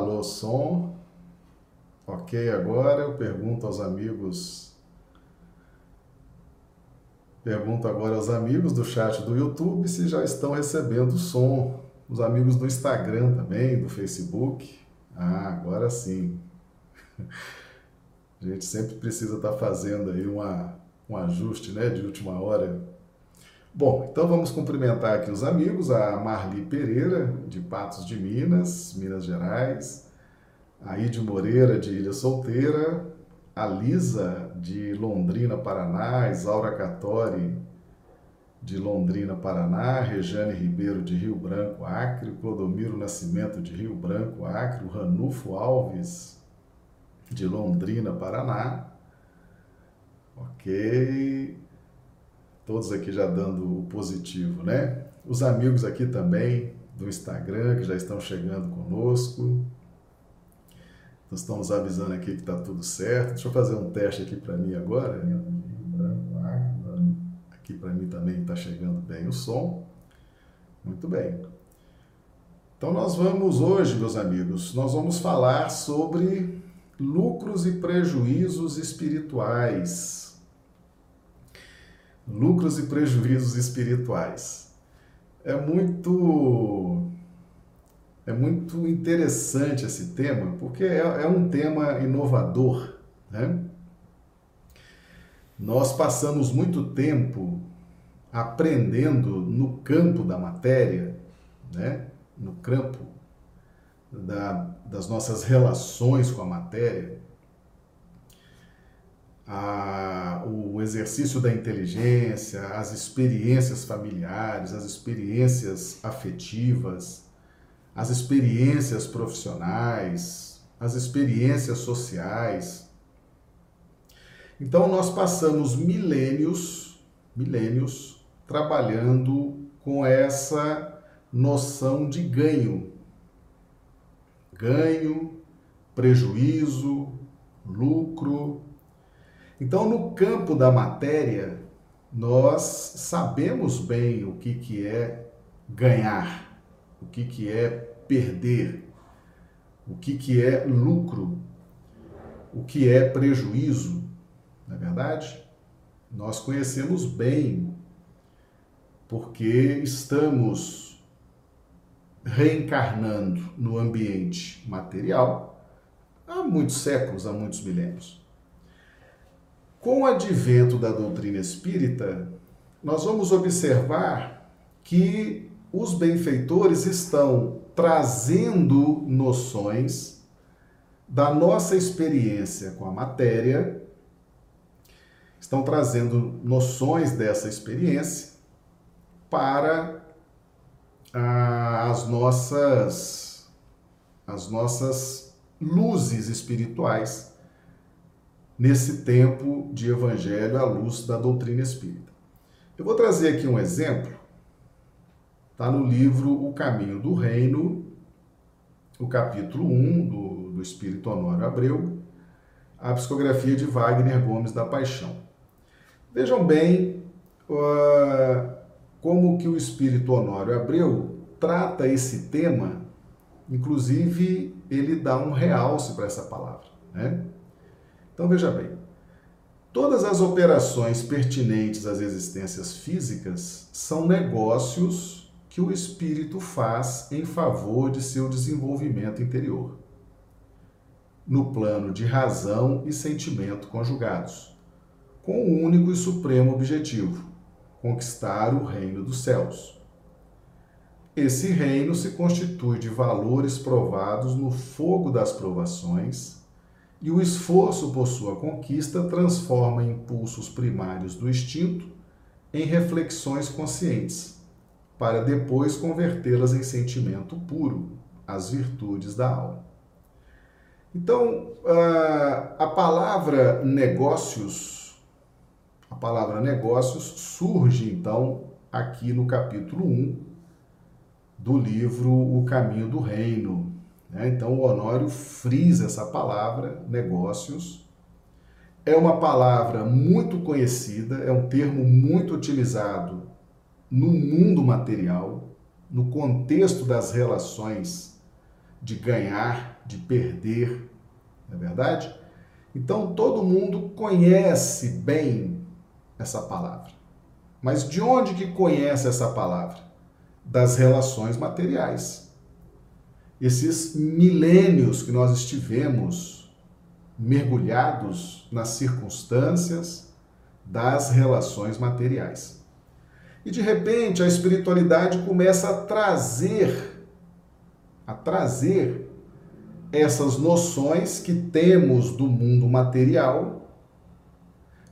Alô, som. Ok, agora eu pergunto aos amigos. Pergunto agora aos amigos do chat do YouTube se já estão recebendo som. Os amigos do Instagram também, do Facebook. Ah, agora sim. A gente sempre precisa estar fazendo aí uma, um ajuste né, de última hora Bom, então vamos cumprimentar aqui os amigos, a Marli Pereira, de Patos de Minas, Minas Gerais, a Ide Moreira, de Ilha Solteira, a Lisa, de Londrina, Paraná, Isaura Catori, de Londrina, Paraná, Rejane Ribeiro, de Rio Branco, Acre, Clodomiro Nascimento, de Rio Branco, Acre, Ranulfo Alves, de Londrina, Paraná. Ok. Todos aqui já dando o positivo, né? Os amigos aqui também do Instagram que já estão chegando conosco. Nós estamos avisando aqui que está tudo certo. Deixa eu fazer um teste aqui para mim agora. Aqui para mim também está chegando bem o som. Muito bem. Então nós vamos hoje, meus amigos, nós vamos falar sobre lucros e prejuízos espirituais lucros e prejuízos espirituais. É muito é muito interessante esse tema, porque é, é um tema inovador. Né? Nós passamos muito tempo aprendendo no campo da matéria, né? no campo da, das nossas relações com a matéria, a, o exercício da inteligência, as experiências familiares, as experiências afetivas, as experiências profissionais, as experiências sociais. Então nós passamos milênios, milênios trabalhando com essa noção de ganho. Ganho, prejuízo, lucro, então, no campo da matéria, nós sabemos bem o que, que é ganhar, o que, que é perder, o que, que é lucro, o que é prejuízo, não é verdade? Nós conhecemos bem, porque estamos reencarnando no ambiente material há muitos séculos, há muitos milênios. Com o advento da doutrina espírita, nós vamos observar que os benfeitores estão trazendo noções da nossa experiência com a matéria, estão trazendo noções dessa experiência para ah, as nossas as nossas luzes espirituais nesse tempo de evangelho à luz da doutrina espírita. Eu vou trazer aqui um exemplo, está no livro O Caminho do Reino, o capítulo 1 do, do Espírito Honório Abreu, a psicografia de Wagner Gomes da Paixão. Vejam bem uh, como que o Espírito Honório Abreu trata esse tema, inclusive ele dá um realce para essa palavra, né? Então veja bem, todas as operações pertinentes às existências físicas são negócios que o espírito faz em favor de seu desenvolvimento interior, no plano de razão e sentimento conjugados, com o único e supremo objetivo: conquistar o reino dos céus. Esse reino se constitui de valores provados no fogo das provações e o esforço por sua conquista transforma impulsos primários do instinto em reflexões conscientes, para depois convertê-las em sentimento puro, as virtudes da alma. Então, a palavra negócios, a palavra negócios surge então aqui no capítulo 1 do livro O Caminho do Reino, né? Então, o Honório frisa essa palavra, negócios. É uma palavra muito conhecida, é um termo muito utilizado no mundo material, no contexto das relações de ganhar de perder, não é verdade? Então todo mundo conhece bem essa palavra. Mas de onde que conhece essa palavra? Das relações materiais. Esses milênios que nós estivemos mergulhados nas circunstâncias das relações materiais. E de repente a espiritualidade começa a trazer a trazer essas noções que temos do mundo material,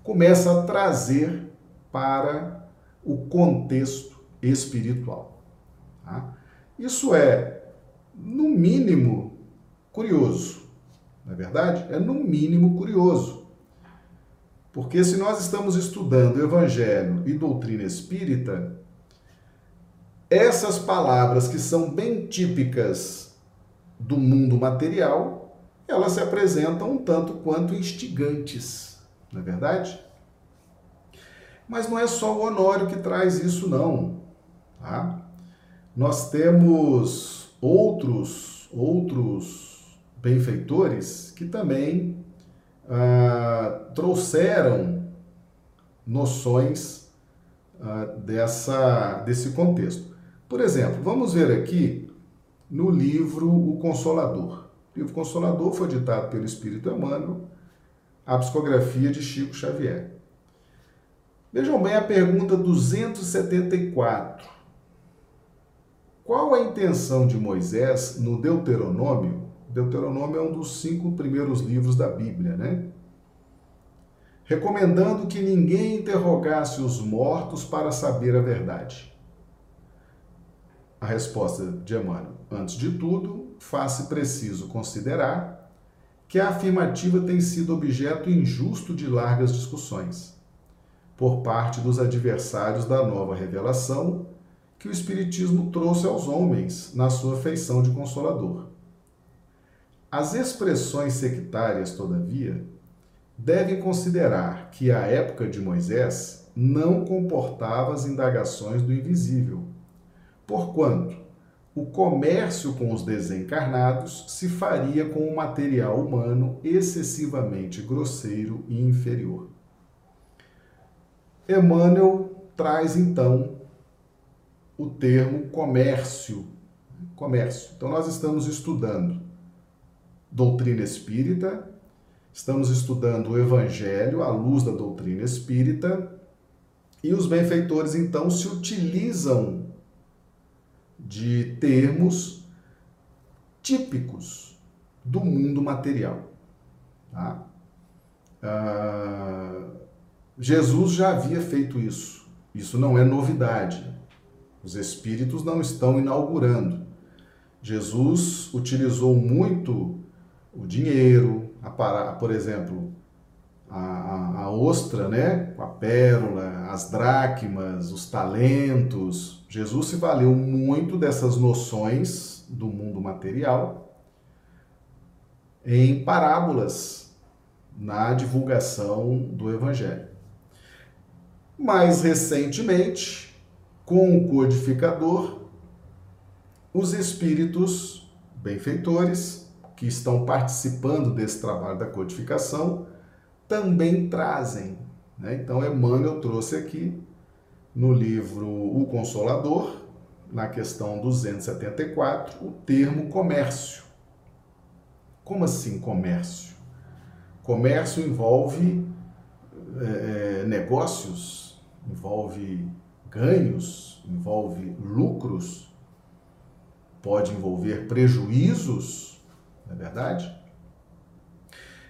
começa a trazer para o contexto espiritual. Tá? Isso é, no mínimo, curioso. Não é verdade? É, no mínimo, curioso. Porque se nós estamos estudando Evangelho e doutrina espírita, essas palavras que são bem típicas do mundo material, elas se apresentam um tanto quanto instigantes, não é verdade? Mas não é só o Honório que traz isso, não. Tá? Nós temos outros, outros benfeitores que também ah, trouxeram noções ah, dessa, desse contexto. Por exemplo, vamos ver aqui no livro O Consolador. O livro Consolador foi ditado pelo Espírito Emmanuel, a psicografia de Chico Xavier. Vejam bem a pergunta 274. Qual a intenção de Moisés no Deuteronômio? Deuteronômio é um dos cinco primeiros livros da Bíblia, né? Recomendando que ninguém interrogasse os mortos para saber a verdade. A resposta de Emmanuel. Antes de tudo, faz-se preciso considerar que a afirmativa tem sido objeto injusto de largas discussões, por parte dos adversários da nova revelação que o Espiritismo trouxe aos homens na sua feição de consolador. As expressões sectárias, todavia, devem considerar que a época de Moisés não comportava as indagações do invisível porquanto o comércio com os desencarnados se faria com um material humano excessivamente grosseiro e inferior. Emmanuel traz então o termo comércio. Comércio. Então nós estamos estudando doutrina espírita, estamos estudando o evangelho à luz da doutrina espírita, e os benfeitores então se utilizam de termos típicos do mundo material. Tá? Ah, Jesus já havia feito isso. Isso não é novidade. Os espíritos não estão inaugurando. Jesus utilizou muito o dinheiro, a, por exemplo, a, a, ostra, né? a pérola, as dracmas, os talentos. Jesus se valeu muito dessas noções do mundo material em parábolas na divulgação do Evangelho. Mais recentemente, com o codificador, os espíritos benfeitores que estão participando desse trabalho da codificação também trazem. Né? Então, Emmanuel trouxe aqui no livro O Consolador, na questão 274, o termo comércio. Como assim comércio? Comércio envolve é, negócios, envolve ganhos, envolve lucros, pode envolver prejuízos, não é verdade?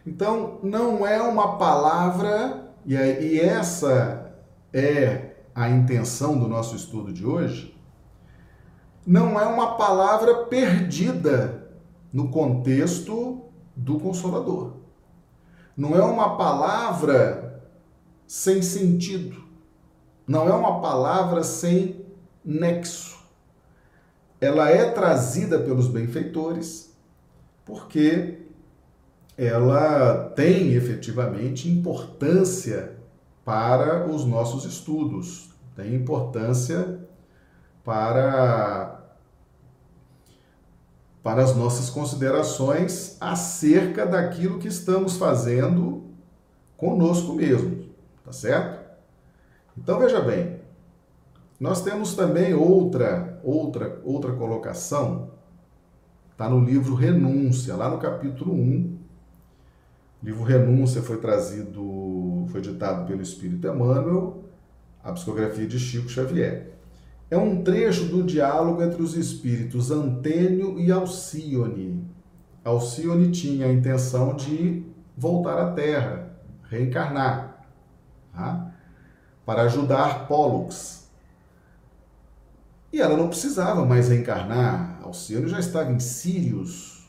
Então, não é uma palavra, e, e essa é a intenção do nosso estudo de hoje, não é uma palavra perdida no contexto do Consolador. Não é uma palavra sem sentido. Não é uma palavra sem nexo. Ela é trazida pelos benfeitores porque ela tem efetivamente importância para os nossos estudos, tem importância para para as nossas considerações acerca daquilo que estamos fazendo conosco mesmo, tá certo? Então veja bem, nós temos também outra outra outra colocação, está no livro Renúncia, lá no capítulo 1. O livro Renúncia foi trazido, foi ditado pelo Espírito Emmanuel, a psicografia de Chico Xavier. É um trecho do diálogo entre os espíritos Antênio e Alcione. Alcione tinha a intenção de voltar à Terra, reencarnar, tá? Para ajudar Pollux. E ela não precisava mais reencarnar. Alcione já estava em Sirius,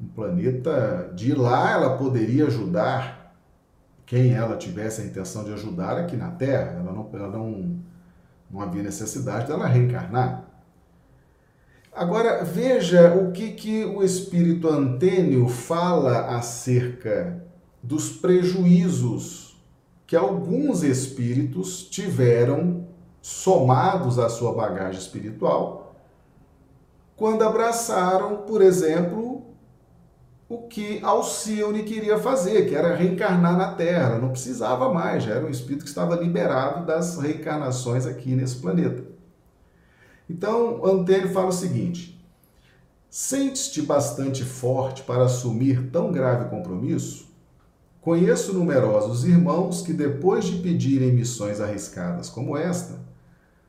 um planeta. De lá ela poderia ajudar quem ela tivesse a intenção de ajudar aqui na Terra. Ela não, ela não não havia necessidade dela reencarnar. Agora, veja o que, que o espírito Antênio fala acerca dos prejuízos que alguns espíritos tiveram somados à sua bagagem espiritual quando abraçaram, por exemplo, o que Alcione queria fazer, que era reencarnar na Terra. não precisava mais, já era um espírito que estava liberado das reencarnações aqui nesse planeta. Então, Antênio fala o seguinte: Sentes-te bastante forte para assumir tão grave compromisso? Conheço numerosos irmãos que, depois de pedirem missões arriscadas como esta,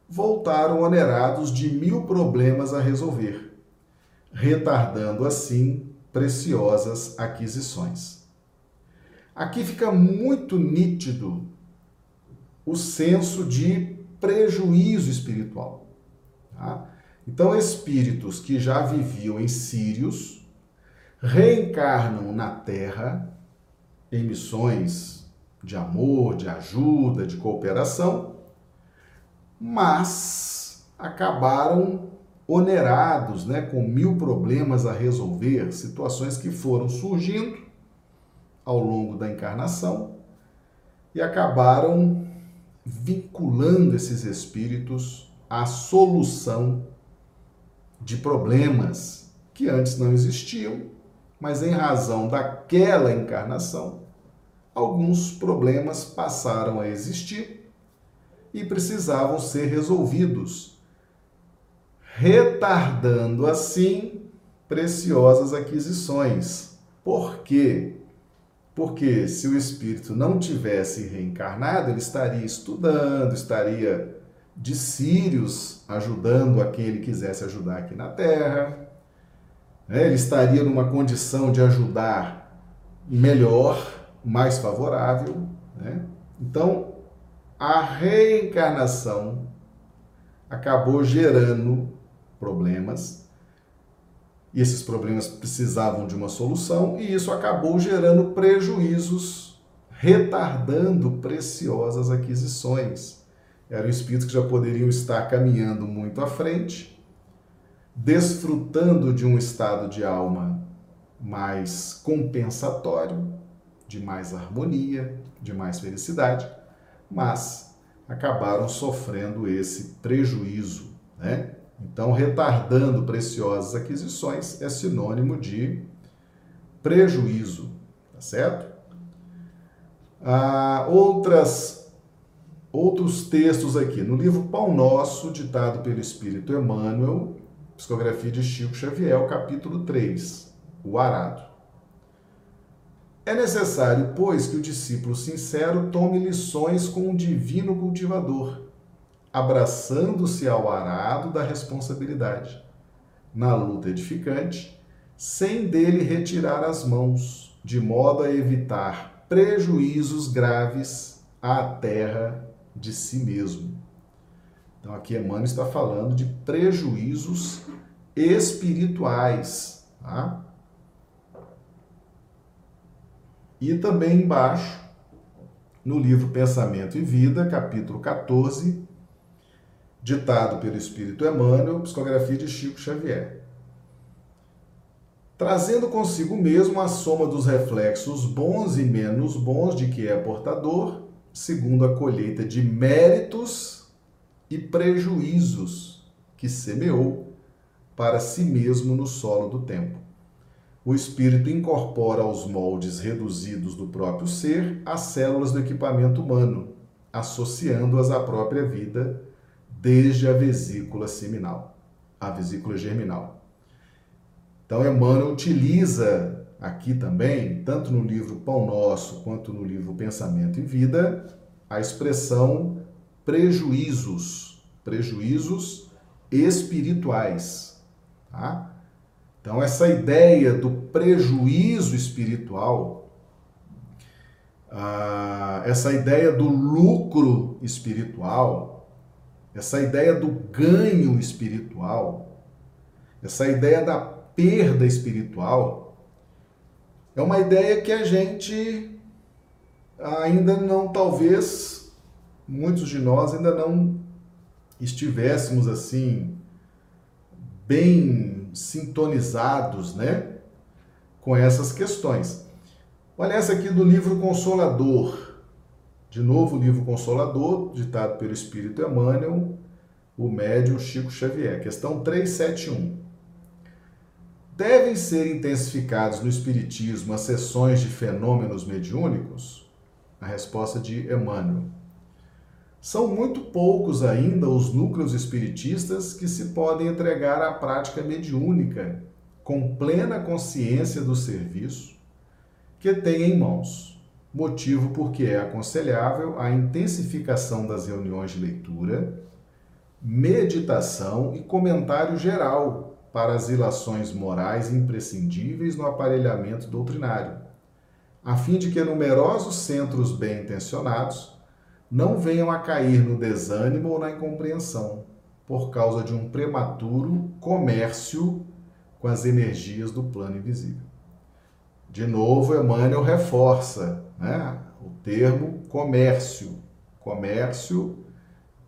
voltaram onerados de mil problemas a resolver, retardando assim preciosas aquisições. Aqui fica muito nítido o senso de prejuízo espiritual. Tá? Então, espíritos que já viviam em Sírios reencarnam na Terra em missões de amor, de ajuda, de cooperação, mas acabaram onerados, né, com mil problemas a resolver, situações que foram surgindo ao longo da encarnação e acabaram vinculando esses espíritos à solução de problemas que antes não existiam, mas em razão daquela encarnação, alguns problemas passaram a existir e precisavam ser resolvidos retardando assim preciosas aquisições. Por quê? Porque se o espírito não tivesse reencarnado, ele estaria estudando, estaria de Sírios ajudando a quem ele quisesse ajudar aqui na Terra. Né? Ele estaria numa condição de ajudar melhor, mais favorável. Né? Então, a reencarnação acabou gerando problemas. E esses problemas precisavam de uma solução, e isso acabou gerando prejuízos, retardando preciosas aquisições. Eram espíritos que já poderiam estar caminhando muito à frente, desfrutando de um estado de alma mais compensatório, de mais harmonia, de mais felicidade, mas acabaram sofrendo esse prejuízo, né? Então, retardando preciosas aquisições é sinônimo de prejuízo, tá certo? Ah, outras, outros textos aqui. No livro Pão Nosso, ditado pelo Espírito Emmanuel, psicografia de Chico Xavier, capítulo 3, o arado. É necessário, pois, que o discípulo sincero tome lições com o divino cultivador abraçando-se ao arado da responsabilidade, na luta edificante, sem dele retirar as mãos, de modo a evitar prejuízos graves à terra de si mesmo. Então aqui Emmanuel está falando de prejuízos espirituais, tá? E também embaixo, no livro Pensamento e Vida, capítulo 14, ditado pelo Espírito Emmanuel, psicografia de Chico Xavier. Trazendo consigo mesmo a soma dos reflexos bons e menos bons de que é portador, segundo a colheita de méritos e prejuízos que semeou para si mesmo no solo do tempo. O espírito incorpora aos moldes reduzidos do próprio ser as células do equipamento humano, associando-as à própria vida desde a vesícula seminal, a vesícula germinal. Então, Emmanuel utiliza aqui também, tanto no livro Pão Nosso quanto no livro Pensamento e Vida, a expressão prejuízos, prejuízos espirituais. Tá? Então, essa ideia do prejuízo espiritual, ah, essa ideia do lucro espiritual, essa ideia do ganho espiritual, essa ideia da perda espiritual, é uma ideia que a gente ainda não, talvez, muitos de nós ainda não estivéssemos assim, bem sintonizados, né, com essas questões. Olha essa aqui do livro Consolador. De novo, o livro Consolador, ditado pelo Espírito Emmanuel, o médium Chico Xavier. Questão 371. Devem ser intensificados no Espiritismo as sessões de fenômenos mediúnicos? A resposta de Emmanuel. São muito poucos ainda os núcleos espiritistas que se podem entregar à prática mediúnica, com plena consciência do serviço que têm em mãos, motivo porque é aconselhável a intensificação das reuniões de leitura, meditação e comentário geral para as ilações morais imprescindíveis no aparelhamento doutrinário, a fim de que numerosos centros bem intencionados não venham a cair no desânimo ou na incompreensão, por causa de um prematuro comércio com as energias do plano invisível. De novo, Emmanuel reforça né, o termo comércio. Comércio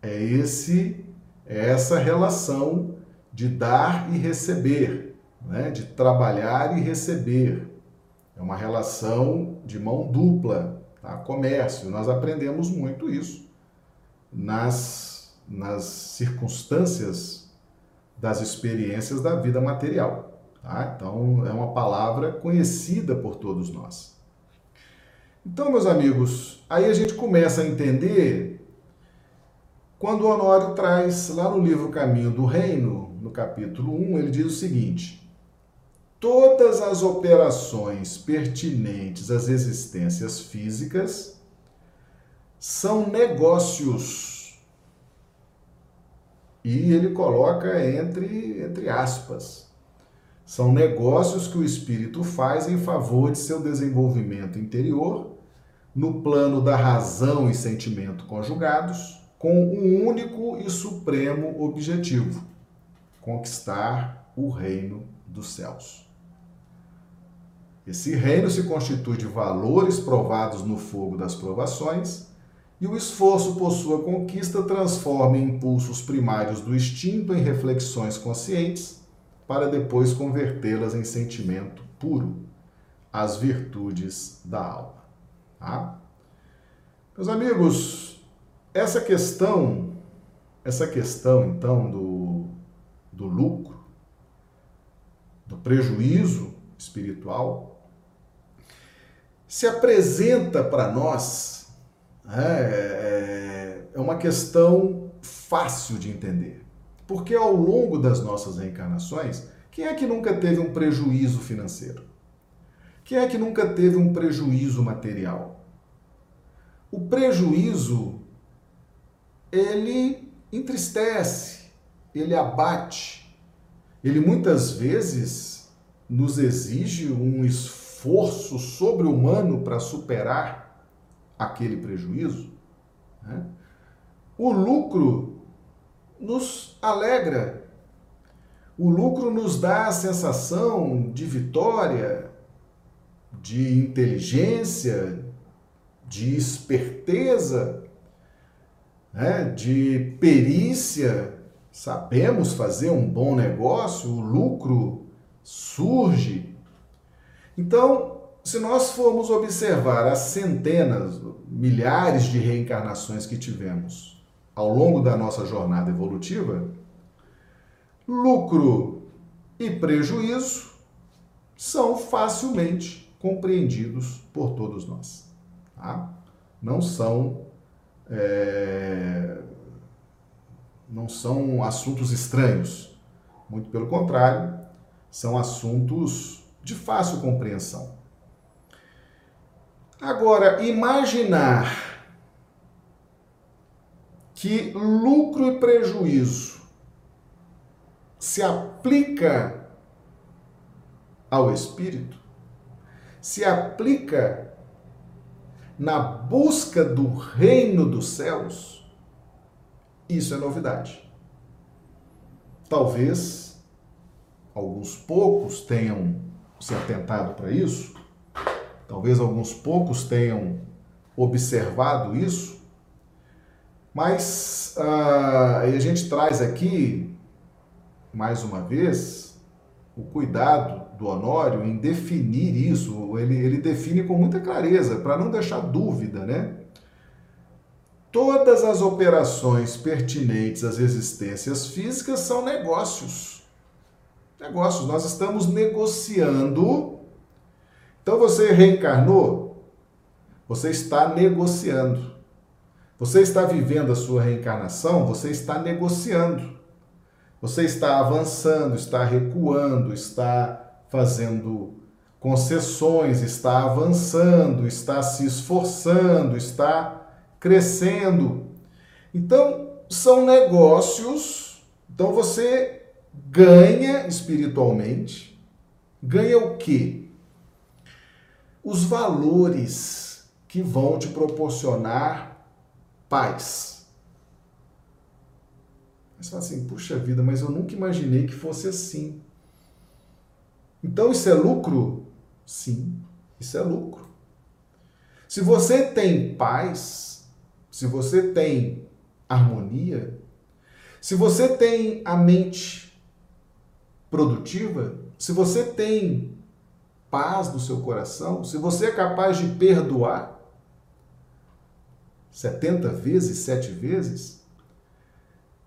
é esse é essa relação de dar e receber, né, de trabalhar e receber. É uma relação de mão dupla, tá? comércio. Nós aprendemos muito isso nas, nas circunstâncias das experiências da vida material. Tá? Então, é uma palavra conhecida por todos nós. Então, meus amigos, aí a gente começa a entender quando o Honório traz lá no livro Caminho do Reino, no capítulo 1, ele diz o seguinte: todas as operações pertinentes às existências físicas são negócios. E ele coloca entre, entre aspas. São negócios que o espírito faz em favor de seu desenvolvimento interior, no plano da razão e sentimento conjugados, com um único e supremo objetivo: conquistar o reino dos céus. Esse reino se constitui de valores provados no fogo das provações, e o esforço por sua conquista transforma impulsos primários do instinto em reflexões conscientes, para depois convertê-las em sentimento puro, as virtudes da alma. Tá? Meus amigos, essa questão, essa questão então do, do lucro, do prejuízo espiritual, se apresenta para nós né, é, é uma questão fácil de entender. Porque ao longo das nossas reencarnações, quem é que nunca teve um prejuízo financeiro? Quem é que nunca teve um prejuízo material? O prejuízo, ele entristece, ele abate, ele muitas vezes nos exige um esforço esforço sobre-humano para superar aquele prejuízo. Né? O lucro nos alegra, o lucro nos dá a sensação de vitória, de inteligência, de esperteza, né? de perícia. Sabemos fazer um bom negócio, o lucro surge então, se nós formos observar as centenas, milhares de reencarnações que tivemos ao longo da nossa jornada evolutiva, lucro e prejuízo são facilmente compreendidos por todos nós. Tá? Não são é, não são assuntos estranhos. Muito pelo contrário, são assuntos de fácil compreensão. Agora, imaginar que lucro e prejuízo se aplica ao espírito, se aplica na busca do reino dos céus, isso é novidade. Talvez alguns poucos tenham se atentado para isso, talvez alguns poucos tenham observado isso, mas uh, a gente traz aqui, mais uma vez, o cuidado do Honório em definir isso. Ele, ele define com muita clareza, para não deixar dúvida, né? Todas as operações pertinentes às existências físicas são negócios. Negócios. Nós estamos negociando. Então você reencarnou, você está negociando. Você está vivendo a sua reencarnação, você está negociando. Você está avançando, está recuando, está fazendo concessões, está avançando, está se esforçando, está crescendo. Então, são negócios. Então, você ganha espiritualmente. Ganha o quê? Os valores que vão te proporcionar paz. Mas fala assim, puxa vida, mas eu nunca imaginei que fosse assim. Então isso é lucro? Sim, isso é lucro. Se você tem paz, se você tem harmonia, se você tem a mente produtiva, se você tem paz no seu coração, se você é capaz de perdoar 70 vezes, sete vezes,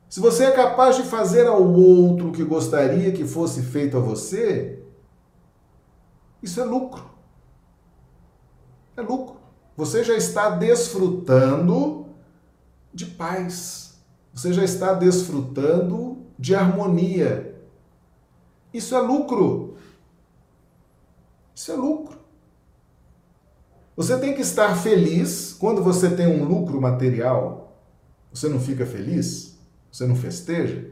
se você é capaz de fazer ao outro o que gostaria que fosse feito a você, isso é lucro. É lucro. Você já está desfrutando de paz. Você já está desfrutando de harmonia. Isso é lucro. Isso é lucro. Você tem que estar feliz quando você tem um lucro material. Você não fica feliz? Você não festeja?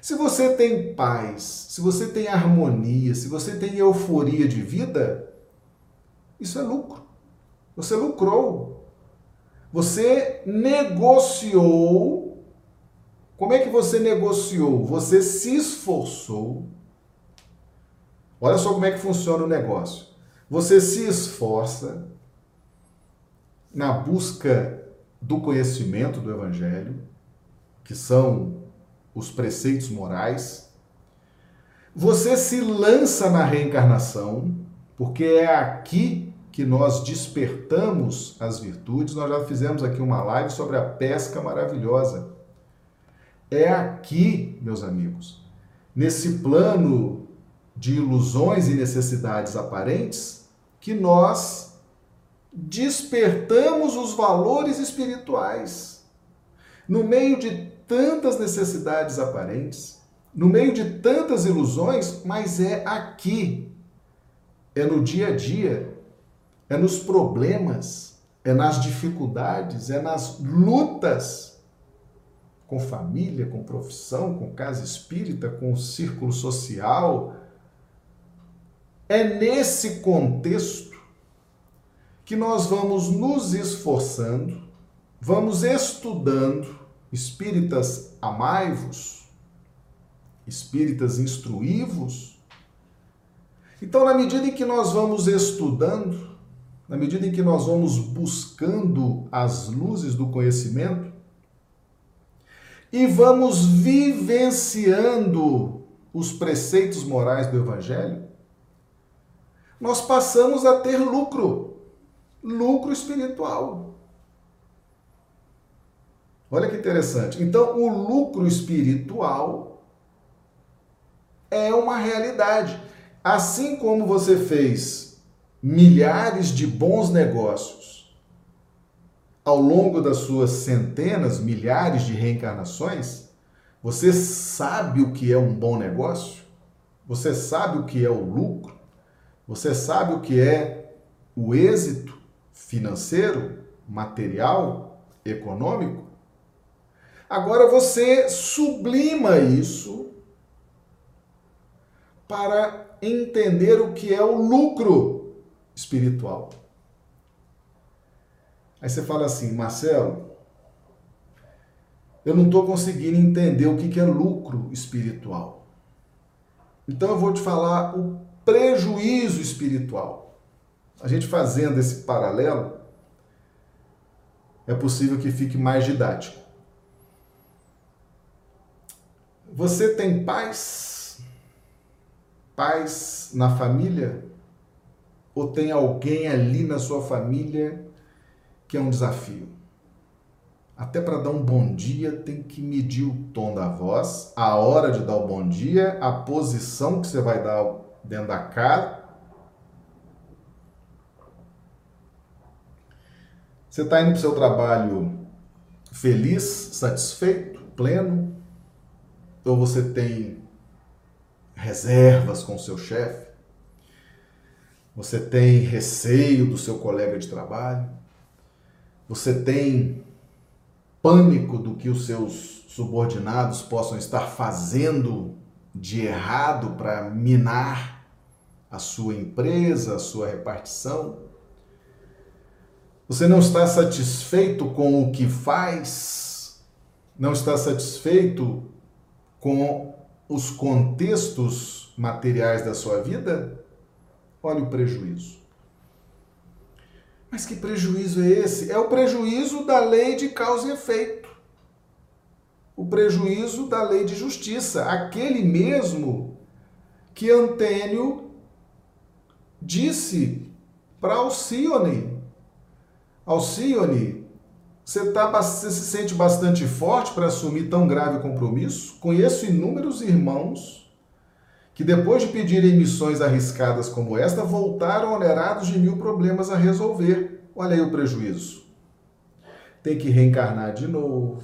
Se você tem paz, se você tem harmonia, se você tem euforia de vida, isso é lucro. Você lucrou. Você negociou. Como é que você negociou? Você se esforçou. Olha só como é que funciona o negócio. Você se esforça na busca do conhecimento do Evangelho, que são os preceitos morais. Você se lança na reencarnação, porque é aqui que nós despertamos as virtudes. Nós já fizemos aqui uma live sobre a pesca maravilhosa. É aqui, meus amigos, nesse plano de ilusões e necessidades aparentes, que nós despertamos os valores espirituais. No meio de tantas necessidades aparentes, no meio de tantas ilusões, mas é aqui, é no dia a dia é nos problemas, é nas dificuldades, é nas lutas com família, com profissão, com casa espírita, com círculo social. É nesse contexto que nós vamos nos esforçando, vamos estudando. Espíritas amai-vos, espíritas instruí-vos. Então, na medida em que nós vamos estudando, na medida em que nós vamos buscando as luzes do conhecimento e vamos vivenciando os preceitos morais do Evangelho, nós passamos a ter lucro, lucro espiritual. Olha que interessante. Então, o lucro espiritual é uma realidade. Assim como você fez milhares de bons negócios ao longo das suas centenas, milhares de reencarnações, você sabe o que é um bom negócio? Você sabe o que é o lucro? Você sabe o que é o êxito financeiro, material, econômico? Agora você sublima isso para entender o que é o lucro espiritual. Aí você fala assim, Marcelo, eu não estou conseguindo entender o que é lucro espiritual. Então eu vou te falar o prejuízo espiritual. A gente fazendo esse paralelo, é possível que fique mais didático. Você tem paz? Paz na família? Ou tem alguém ali na sua família que é um desafio? Até para dar um bom dia tem que medir o tom da voz, a hora de dar o bom dia, a posição que você vai dar dentro da cara. Você está indo para o seu trabalho feliz, satisfeito, pleno? ou você tem reservas com o seu chefe, você tem receio do seu colega de trabalho, você tem pânico do que os seus subordinados possam estar fazendo de errado para minar a sua empresa, a sua repartição. Você não está satisfeito com o que faz, não está satisfeito com os contextos materiais da sua vida, olha o prejuízo. Mas que prejuízo é esse? É o prejuízo da lei de causa e efeito. O prejuízo da lei de justiça. Aquele mesmo que Antênio disse para Alcione. Alcione, você, tá, você se sente bastante forte para assumir tão grave compromisso? Conheço inúmeros irmãos que, depois de pedirem missões arriscadas como esta, voltaram onerados de mil problemas a resolver. Olha aí o prejuízo. Tem que reencarnar de novo,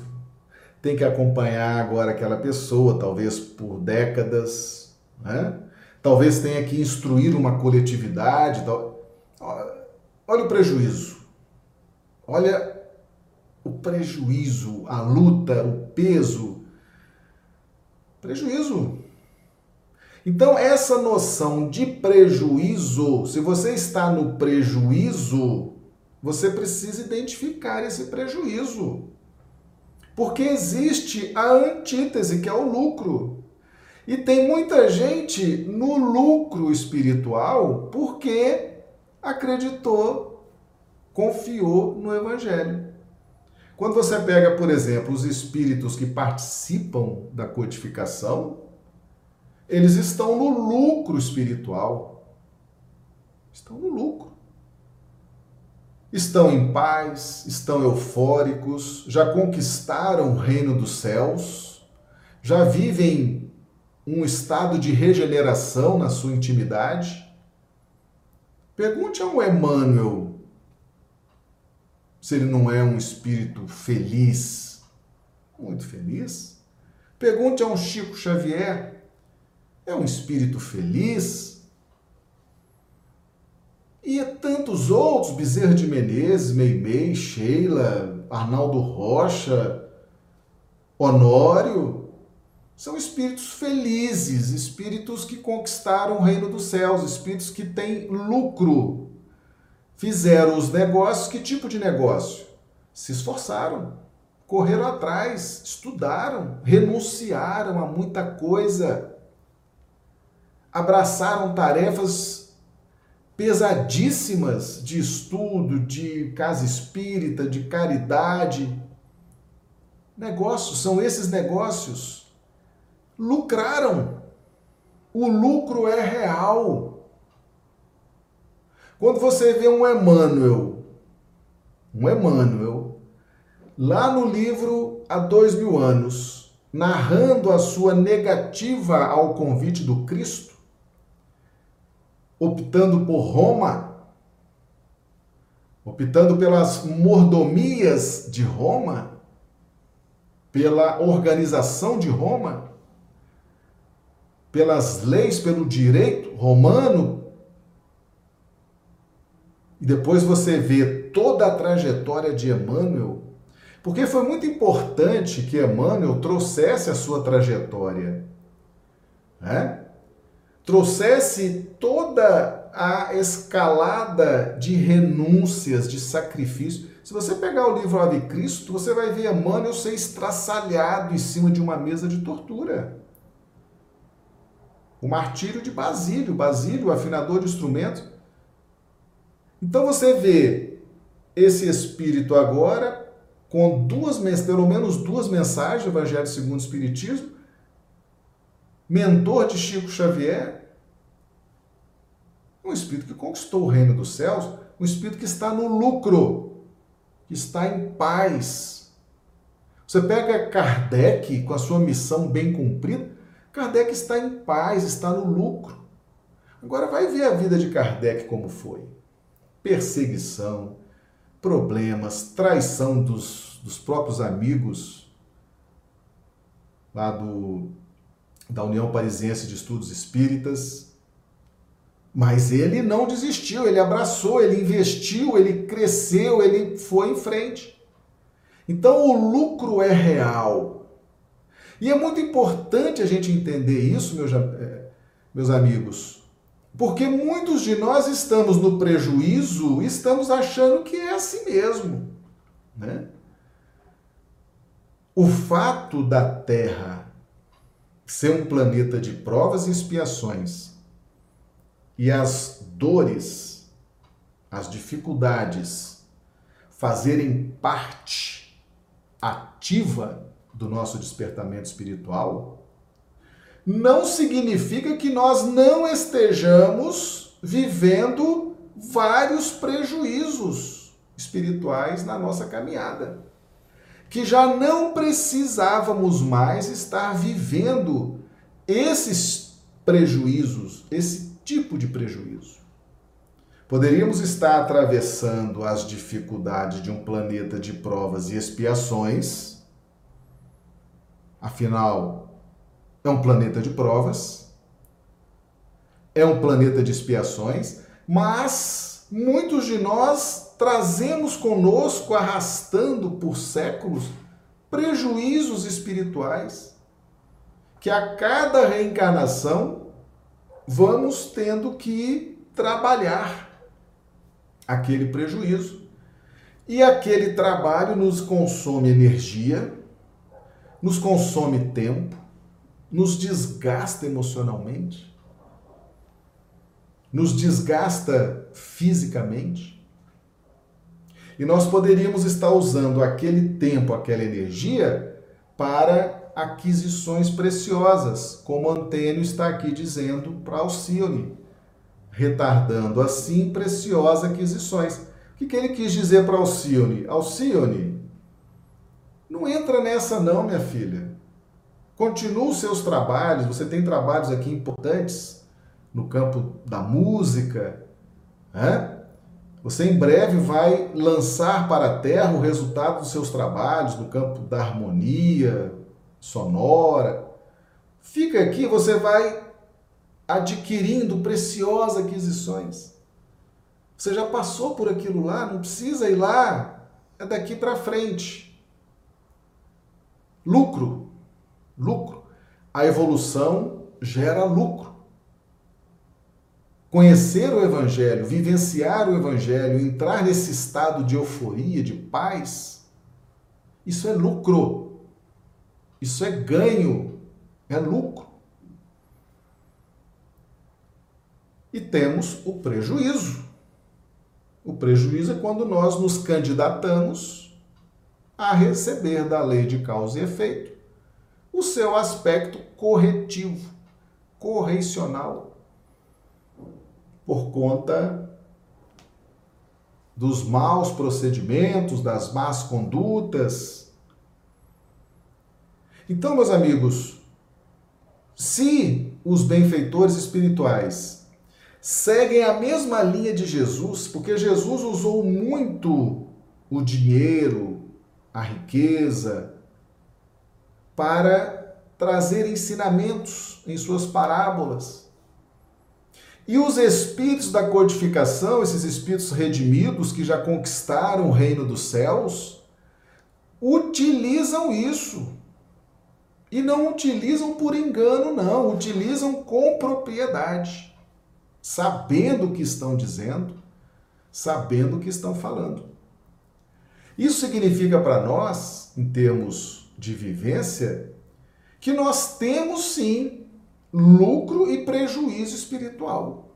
tem que acompanhar agora aquela pessoa, talvez por décadas, né? talvez tenha que instruir uma coletividade. Olha o prejuízo. Olha o prejuízo, a luta, o peso. Prejuízo. Então, essa noção de prejuízo, se você está no prejuízo, você precisa identificar esse prejuízo. Porque existe a antítese, que é o lucro. E tem muita gente no lucro espiritual porque acreditou, confiou no Evangelho. Quando você pega, por exemplo, os espíritos que participam da codificação, eles estão no lucro espiritual. Estão no lucro. Estão em paz, estão eufóricos, já conquistaram o reino dos céus, já vivem um estado de regeneração na sua intimidade. Pergunte a um Emmanuel se ele não é um espírito feliz, muito feliz. Pergunte a um Chico Xavier: é um espírito feliz? E a tantos outros, Bezerra de Menezes, Meimei, Sheila, Arnaldo Rocha, Honório, são espíritos felizes, espíritos que conquistaram o reino dos céus, espíritos que têm lucro Fizeram os negócios, que tipo de negócio? Se esforçaram, correram atrás, estudaram, renunciaram a muita coisa, abraçaram tarefas pesadíssimas de estudo, de casa espírita, de caridade. Negócios, são esses negócios. Lucraram. O lucro é real. Quando você vê um Emmanuel, um Emmanuel, lá no livro Há Dois Mil Anos, narrando a sua negativa ao convite do Cristo, optando por Roma, optando pelas mordomias de Roma, pela organização de Roma, pelas leis, pelo direito romano. E depois você vê toda a trajetória de Emmanuel, porque foi muito importante que Emmanuel trouxesse a sua trajetória, né? Trouxesse toda a escalada de renúncias, de sacrifício. Se você pegar o livro Ave Cristo, você vai ver Emmanuel ser estraçalhado em cima de uma mesa de tortura. O martírio de Basílio, Basílio, afinador de instrumentos. Então você vê esse espírito agora com duas, pelo menos duas mensagens do Evangelho segundo o Espiritismo, mentor de Chico Xavier, um espírito que conquistou o reino dos céus, um espírito que está no lucro, que está em paz. Você pega Kardec com a sua missão bem cumprida, Kardec está em paz, está no lucro. Agora vai ver a vida de Kardec como foi. Perseguição, problemas, traição dos, dos próprios amigos lá do, da União Parisiense de Estudos Espíritas. Mas ele não desistiu, ele abraçou, ele investiu, ele cresceu, ele foi em frente. Então o lucro é real. E é muito importante a gente entender isso, meus, eh, meus amigos, porque muitos de nós estamos no prejuízo estamos achando que é assim mesmo. Né? O fato da Terra ser um planeta de provas e expiações e as dores, as dificuldades fazerem parte ativa do nosso despertamento espiritual, não significa que nós não estejamos vivendo vários prejuízos espirituais na nossa caminhada. Que já não precisávamos mais estar vivendo esses prejuízos, esse tipo de prejuízo. Poderíamos estar atravessando as dificuldades de um planeta de provas e expiações, afinal, é um planeta de provas, é um planeta de expiações, mas muitos de nós trazemos conosco, arrastando por séculos, prejuízos espirituais que a cada reencarnação vamos tendo que trabalhar aquele prejuízo. E aquele trabalho nos consome energia, nos consome tempo, nos desgasta emocionalmente, nos desgasta fisicamente. E nós poderíamos estar usando aquele tempo, aquela energia para aquisições preciosas, como Antênio está aqui dizendo para Alcione, retardando assim preciosas aquisições. O que, que ele quis dizer para Alcione? Alcione, não entra nessa não, minha filha. Continue os seus trabalhos, você tem trabalhos aqui importantes no campo da música, né? Você em breve vai lançar para a terra o resultado dos seus trabalhos no campo da harmonia sonora. Fica aqui, você vai adquirindo preciosas aquisições. Você já passou por aquilo lá, não precisa ir lá, é daqui para frente. Lucro, lucro. A evolução gera lucro. Conhecer o Evangelho, vivenciar o Evangelho, entrar nesse estado de euforia, de paz, isso é lucro. Isso é ganho, é lucro. E temos o prejuízo. O prejuízo é quando nós nos candidatamos a receber da lei de causa e efeito o seu aspecto corretivo, correcional, por conta dos maus procedimentos, das más condutas. Então, meus amigos, se os benfeitores espirituais seguem a mesma linha de Jesus, porque Jesus usou muito o dinheiro, a riqueza, para trazer ensinamentos em suas parábolas. E os espíritos da codificação, esses espíritos redimidos que já conquistaram o reino dos céus, utilizam isso. E não utilizam por engano, não, utilizam com propriedade, sabendo o que estão dizendo, sabendo o que estão falando. Isso significa para nós, em termos de vivência, que nós temos sim lucro e prejuízo espiritual.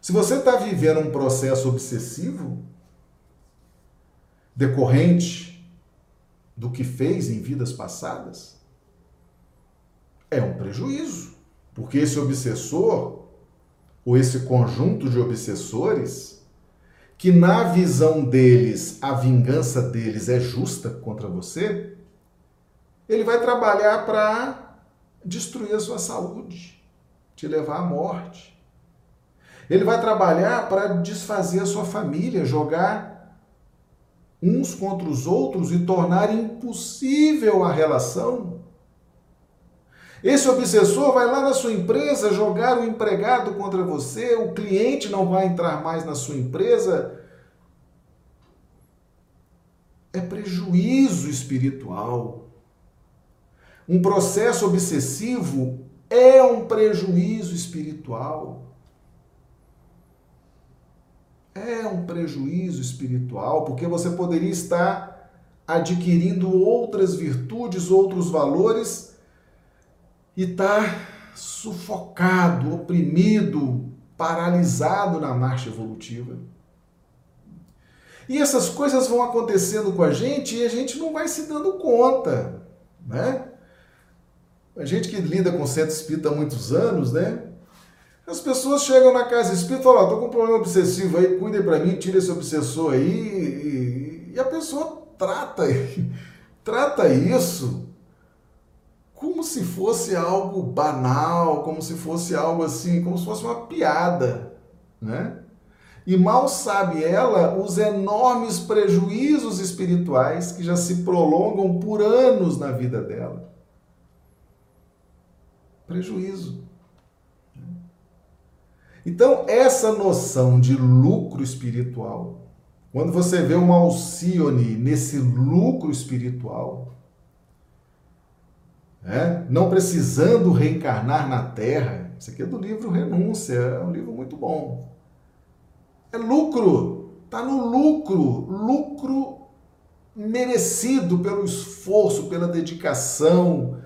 Se você está vivendo um processo obsessivo, decorrente do que fez em vidas passadas, é um prejuízo. Porque esse obsessor, ou esse conjunto de obsessores, que na visão deles a vingança deles é justa contra você, ele vai trabalhar para destruir a sua saúde, te levar à morte. Ele vai trabalhar para desfazer a sua família, jogar uns contra os outros e tornar impossível a relação esse obsessor vai lá na sua empresa jogar o empregado contra você, o cliente não vai entrar mais na sua empresa. É prejuízo espiritual. Um processo obsessivo é um prejuízo espiritual. É um prejuízo espiritual, porque você poderia estar adquirindo outras virtudes, outros valores e está sufocado, oprimido, paralisado na marcha evolutiva. E essas coisas vão acontecendo com a gente e a gente não vai se dando conta, né? A gente que lida com centro espírita há muitos anos, né? As pessoas chegam na casa espírita e falam: estou com um problema obsessivo aí, cuidem para mim, tira esse obsessor aí. E, e a pessoa trata, trata isso como se fosse algo banal, como se fosse algo assim, como se fosse uma piada, né? E mal sabe ela os enormes prejuízos espirituais que já se prolongam por anos na vida dela. Prejuízo. Então, essa noção de lucro espiritual, quando você vê uma Alcione nesse lucro espiritual, né? não precisando reencarnar na Terra. Isso aqui é do livro Renúncia, é um livro muito bom. É lucro, está no lucro, lucro merecido pelo esforço, pela dedicação,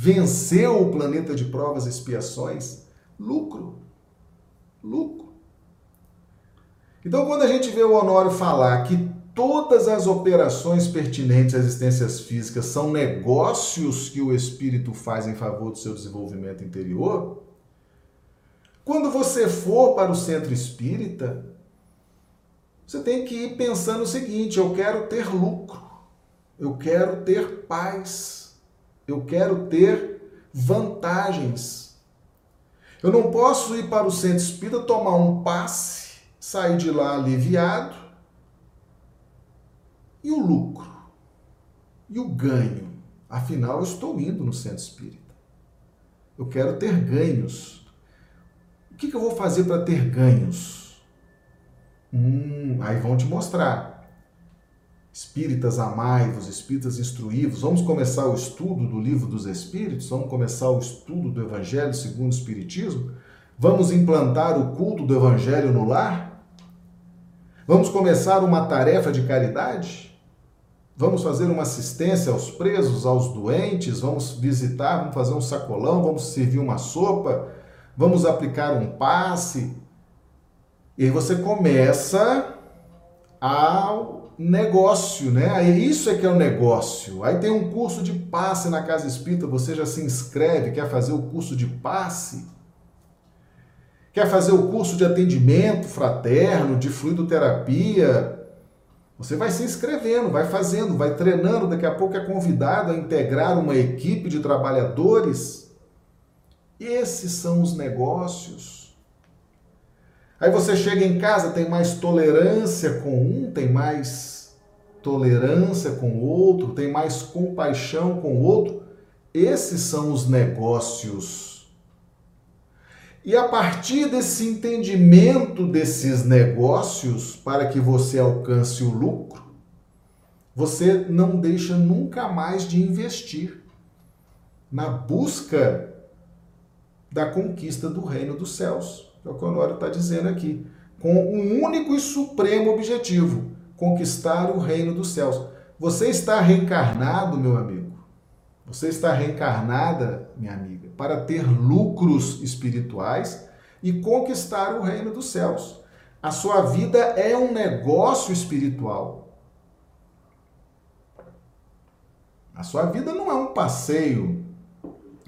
venceu o planeta de provas e expiações. Lucro, lucro. Então, quando a gente vê o Honório falar que todas as operações pertinentes às existências físicas são negócios que o espírito faz em favor do seu desenvolvimento interior, quando você for para o centro espírita, você tem que ir pensando o seguinte: eu quero ter lucro, eu quero ter paz, eu quero ter vantagens. Eu não posso ir para o centro espírita, tomar um passe, sair de lá aliviado e o lucro? E o ganho? Afinal, eu estou indo no centro espírita. Eu quero ter ganhos. O que, que eu vou fazer para ter ganhos? Hum, aí vão te mostrar. Espíritas amai-vos, espíritas instruí-vos. Vamos começar o estudo do livro dos Espíritos? Vamos começar o estudo do Evangelho segundo o Espiritismo? Vamos implantar o culto do Evangelho no lar? Vamos começar uma tarefa de caridade? Vamos fazer uma assistência aos presos, aos doentes, vamos visitar, vamos fazer um sacolão, vamos servir uma sopa, vamos aplicar um passe. E aí você começa ao negócio, né? Aí isso é que é o negócio. Aí tem um curso de passe na Casa Espírita, você já se inscreve, quer fazer o curso de passe? Quer fazer o curso de atendimento fraterno, de fluidoterapia, Você vai se inscrevendo, vai fazendo, vai treinando, daqui a pouco é convidado a integrar uma equipe de trabalhadores. Esses são os negócios. Aí você chega em casa, tem mais tolerância com um, tem mais tolerância com o outro, tem mais compaixão com o outro. Esses são os negócios. E a partir desse entendimento desses negócios, para que você alcance o lucro, você não deixa nunca mais de investir na busca da conquista do reino dos céus. É o que o Honório está dizendo aqui. Com um único e supremo objetivo: conquistar o reino dos céus. Você está reencarnado, meu amigo. Você está reencarnada, minha amiga, para ter lucros espirituais e conquistar o reino dos céus. A sua vida é um negócio espiritual. A sua vida não é um passeio.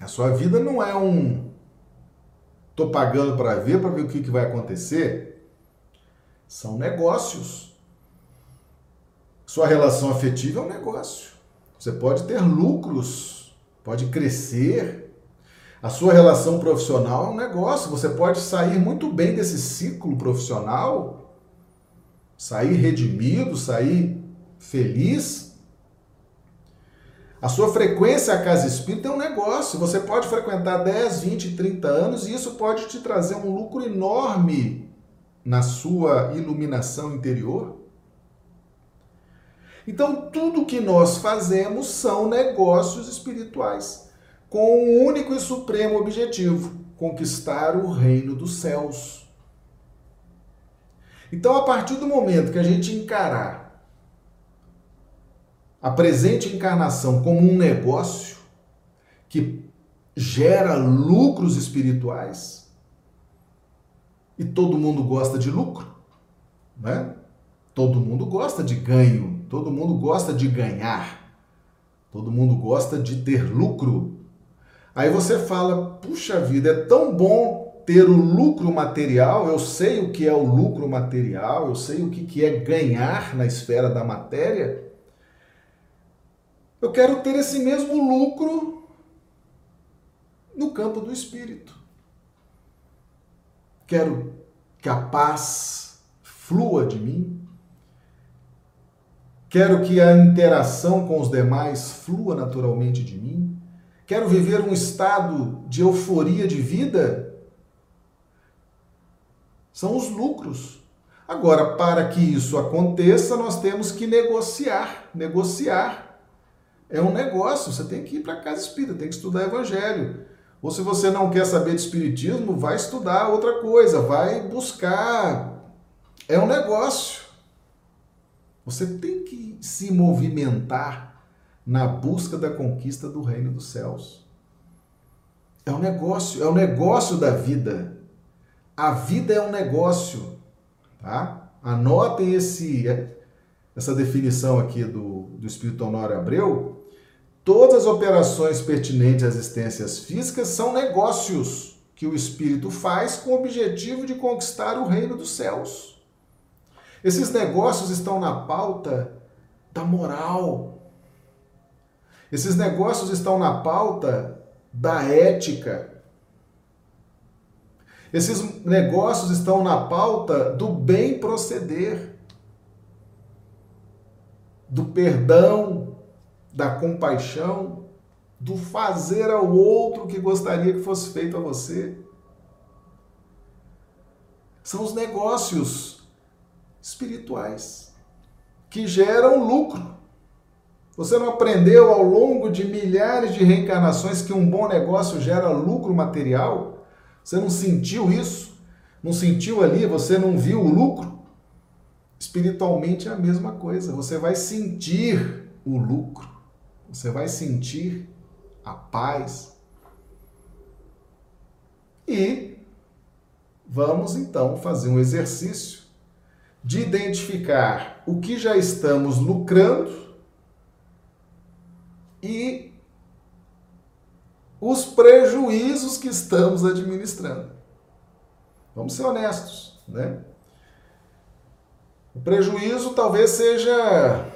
A sua vida não é um Estou pagando para ver, para ver o que, que vai acontecer. São negócios. Sua relação afetiva é um negócio. Você pode ter lucros, pode crescer. A sua relação profissional é um negócio. Você pode sair muito bem desse ciclo profissional, sair redimido, sair feliz a sua frequência à casa espírita é um negócio. Você pode frequentar 10, 20, 30 anos e isso pode te trazer um lucro enorme na sua iluminação interior. Então, tudo que nós fazemos são negócios espirituais, com um único e supremo objetivo: conquistar o reino dos céus. Então, a partir do momento que a gente encarar a presente encarnação como um negócio que gera lucros espirituais e todo mundo gosta de lucro, né? Todo mundo gosta de ganho, todo mundo gosta de ganhar, todo mundo gosta de ter lucro. Aí você fala: puxa vida, é tão bom ter o lucro material, eu sei o que é o lucro material, eu sei o que é ganhar na esfera da matéria. Eu quero ter esse mesmo lucro no campo do espírito. Quero que a paz flua de mim. Quero que a interação com os demais flua naturalmente de mim. Quero viver um estado de euforia de vida. São os lucros. Agora, para que isso aconteça, nós temos que negociar, negociar é um negócio, você tem que ir para casa espírita, tem que estudar evangelho. Ou se você não quer saber de espiritismo, vai estudar outra coisa, vai buscar. É um negócio. Você tem que se movimentar na busca da conquista do reino dos céus. É um negócio, é o um negócio da vida. A vida é um negócio, tá? Anotem esse, essa definição aqui do, do Espírito Honório Abreu, Todas as operações pertinentes às existências físicas são negócios que o espírito faz com o objetivo de conquistar o reino dos céus. Esses negócios estão na pauta da moral. Esses negócios estão na pauta da ética. Esses negócios estão na pauta do bem proceder, do perdão, da compaixão, do fazer ao outro que gostaria que fosse feito a você. São os negócios espirituais que geram lucro. Você não aprendeu ao longo de milhares de reencarnações que um bom negócio gera lucro material? Você não sentiu isso? Não sentiu ali? Você não viu o lucro? Espiritualmente é a mesma coisa. Você vai sentir o lucro. Você vai sentir a paz. E vamos então fazer um exercício de identificar o que já estamos lucrando e os prejuízos que estamos administrando. Vamos ser honestos, né? O prejuízo talvez seja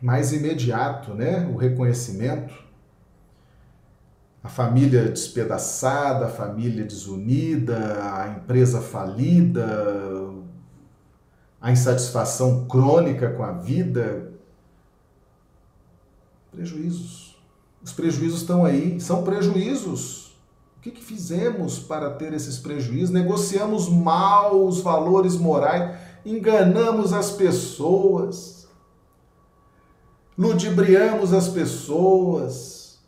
mais imediato, né? O reconhecimento. A família despedaçada, a família desunida, a empresa falida, a insatisfação crônica com a vida. Prejuízos. Os prejuízos estão aí, são prejuízos. O que, que fizemos para ter esses prejuízos? Negociamos mal os valores morais, enganamos as pessoas, ludibriamos as pessoas,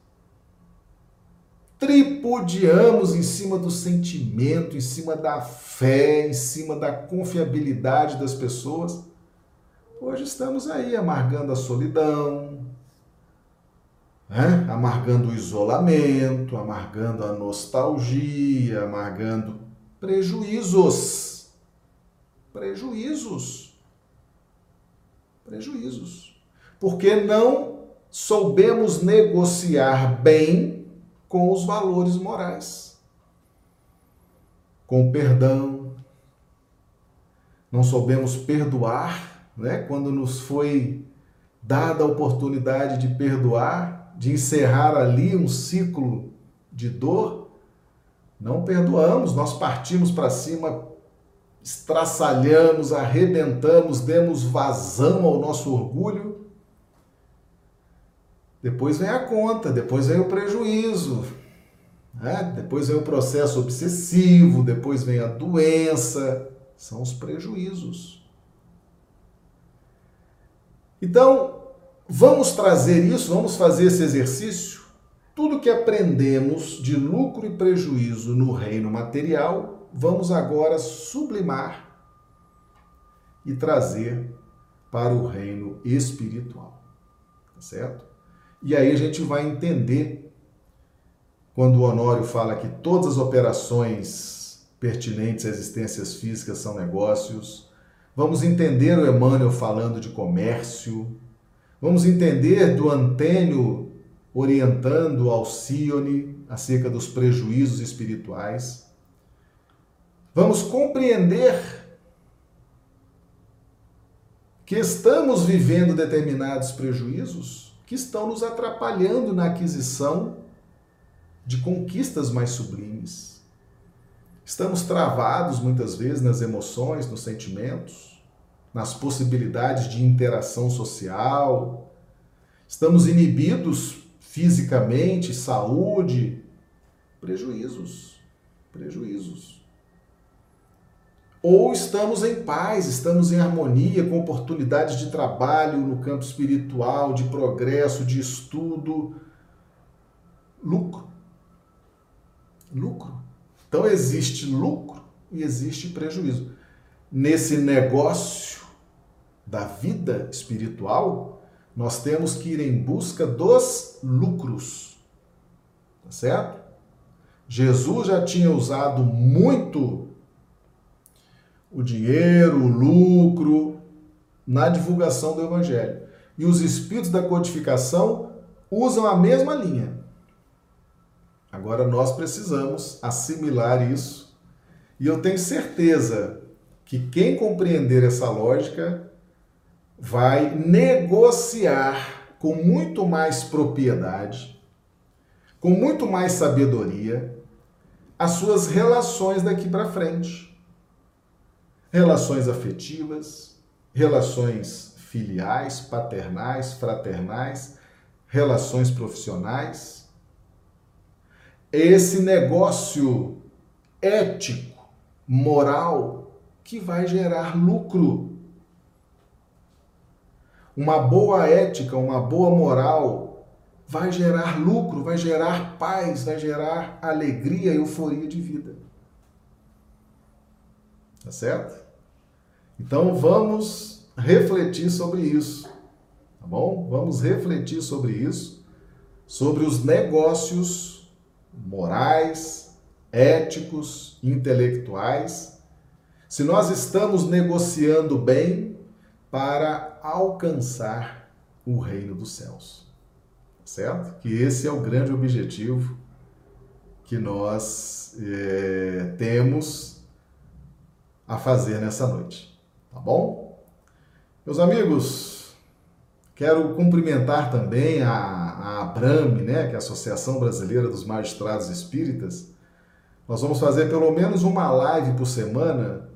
tripudiamos em cima do sentimento, em cima da fé, em cima da confiabilidade das pessoas. Hoje estamos aí amargando a solidão, né? amargando o isolamento, amargando a nostalgia, amargando prejuízos. Prejuízos. Prejuízos. Porque não soubemos negociar bem com os valores morais, com o perdão. Não soubemos perdoar, né? Quando nos foi dada a oportunidade de perdoar, de encerrar ali um ciclo de dor, não perdoamos, nós partimos para cima, estraçalhamos, arrebentamos, demos vazão ao nosso orgulho. Depois vem a conta, depois vem o prejuízo, né? depois vem o processo obsessivo, depois vem a doença, são os prejuízos. Então, Vamos trazer isso, vamos fazer esse exercício? Tudo que aprendemos de lucro e prejuízo no reino material, vamos agora sublimar e trazer para o reino espiritual. Tá certo? E aí a gente vai entender quando o Honório fala que todas as operações pertinentes a existências físicas são negócios. Vamos entender o Emmanuel falando de comércio, Vamos entender do Antênio orientando Alcione acerca dos prejuízos espirituais. Vamos compreender que estamos vivendo determinados prejuízos que estão nos atrapalhando na aquisição de conquistas mais sublimes. Estamos travados muitas vezes nas emoções, nos sentimentos nas possibilidades de interação social, estamos inibidos fisicamente, saúde, prejuízos, prejuízos. Ou estamos em paz, estamos em harmonia, com oportunidades de trabalho no campo espiritual, de progresso, de estudo. Lucro. Lucro. Então existe lucro e existe prejuízo. Nesse negócio da vida espiritual, nós temos que ir em busca dos lucros. Tá certo? Jesus já tinha usado muito o dinheiro, o lucro na divulgação do evangelho. E os espíritos da codificação usam a mesma linha. Agora nós precisamos assimilar isso. E eu tenho certeza que quem compreender essa lógica vai negociar com muito mais propriedade, com muito mais sabedoria, as suas relações daqui para frente. Relações afetivas, relações filiais, paternais, fraternais, relações profissionais. Esse negócio ético, moral, que vai gerar lucro uma boa ética, uma boa moral vai gerar lucro, vai gerar paz, vai gerar alegria e euforia de vida. Tá certo? Então vamos refletir sobre isso. Tá bom? Vamos refletir sobre isso, sobre os negócios morais, éticos, intelectuais. Se nós estamos negociando bem para alcançar o reino dos céus. Certo? Que esse é o grande objetivo que nós é, temos a fazer nessa noite. Tá bom? Meus amigos, quero cumprimentar também a, a Abrame, né, que é a Associação Brasileira dos Magistrados Espíritas. Nós vamos fazer pelo menos uma live por semana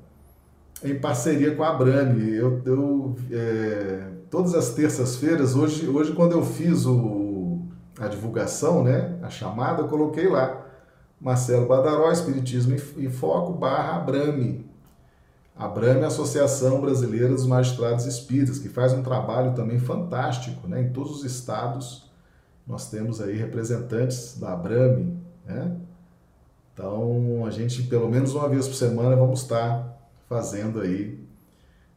em parceria com a Abrame. Eu, eu é, todas as terças-feiras, hoje, hoje quando eu fiz o, a divulgação, né, a chamada, eu coloquei lá Marcelo Badaró, Espiritismo em Foco, barra Abrame. Abrame é a Associação Brasileira dos Magistrados Espíritas, que faz um trabalho também fantástico, né? Em todos os estados nós temos aí representantes da Abrame, né? Então, a gente, pelo menos uma vez por semana, vamos estar fazendo aí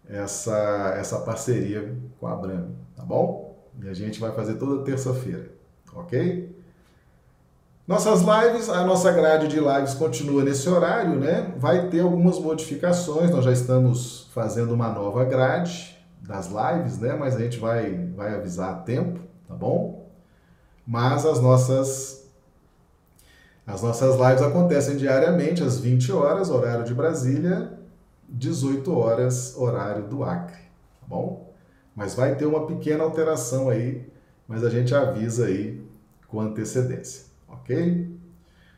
essa, essa parceria com a Abrame, tá bom? E a gente vai fazer toda terça-feira, ok? Nossas lives, a nossa grade de lives continua nesse horário, né? Vai ter algumas modificações, nós já estamos fazendo uma nova grade das lives, né? Mas a gente vai, vai avisar a tempo, tá bom? Mas as nossas as nossas lives acontecem diariamente às 20 horas, horário de Brasília, 18 horas, horário do Acre, tá bom? Mas vai ter uma pequena alteração aí, mas a gente avisa aí com antecedência ok?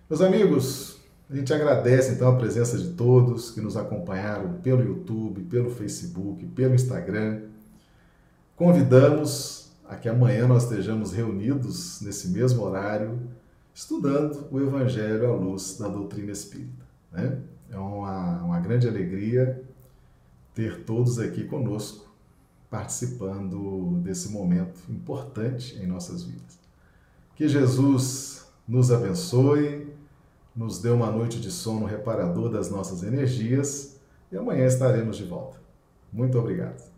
Meus amigos, a gente agradece então a presença de todos que nos acompanharam pelo YouTube, pelo Facebook, pelo Instagram. Convidamos a que amanhã nós estejamos reunidos nesse mesmo horário, estudando o Evangelho à luz da doutrina espírita. Né? É uma, uma grande alegria ter todos aqui conosco, participando desse momento importante em nossas vidas. Que Jesus nos abençoe, nos dê uma noite de sono reparador das nossas energias e amanhã estaremos de volta. Muito obrigado.